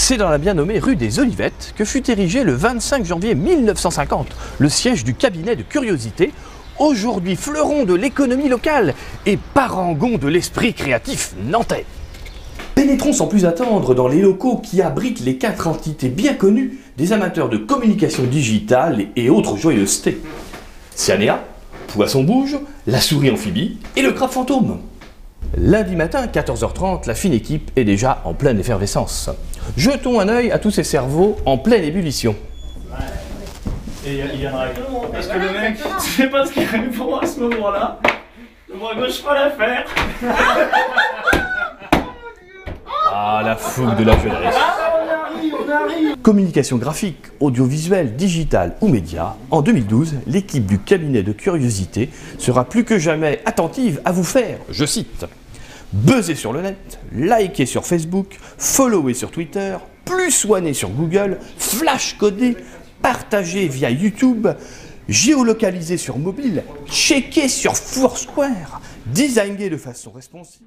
C'est dans la bien nommée rue des Olivettes que fut érigé le 25 janvier 1950 le siège du cabinet de curiosité, aujourd'hui fleuron de l'économie locale et parangon de l'esprit créatif nantais. Pénétrons sans plus attendre dans les locaux qui abritent les quatre entités bien connues des amateurs de communication digitale et autres joyeusetés. Cyanea, Poisson Bouge, La Souris Amphibie et le Crabe Fantôme. Lundi matin, 14h30, la fine équipe est déjà en pleine effervescence. Jetons un œil à tous ces cerveaux en pleine ébullition. Et il y en a Parce que le mec, tu sais pas ce qu'il a eu pour moi à ce moment-là. Le bras gauche pas l'affaire. Ah, la fougue de la jeunesse. Communication graphique, audiovisuelle, digitale ou média, en 2012, l'équipe du cabinet de curiosité sera plus que jamais attentive à vous faire, je cite, buzzer sur le net, liker sur Facebook, follower sur Twitter, plus soigner sur Google, flash coder, partager via YouTube, géolocaliser sur mobile, checker sur Foursquare, designer de façon responsive.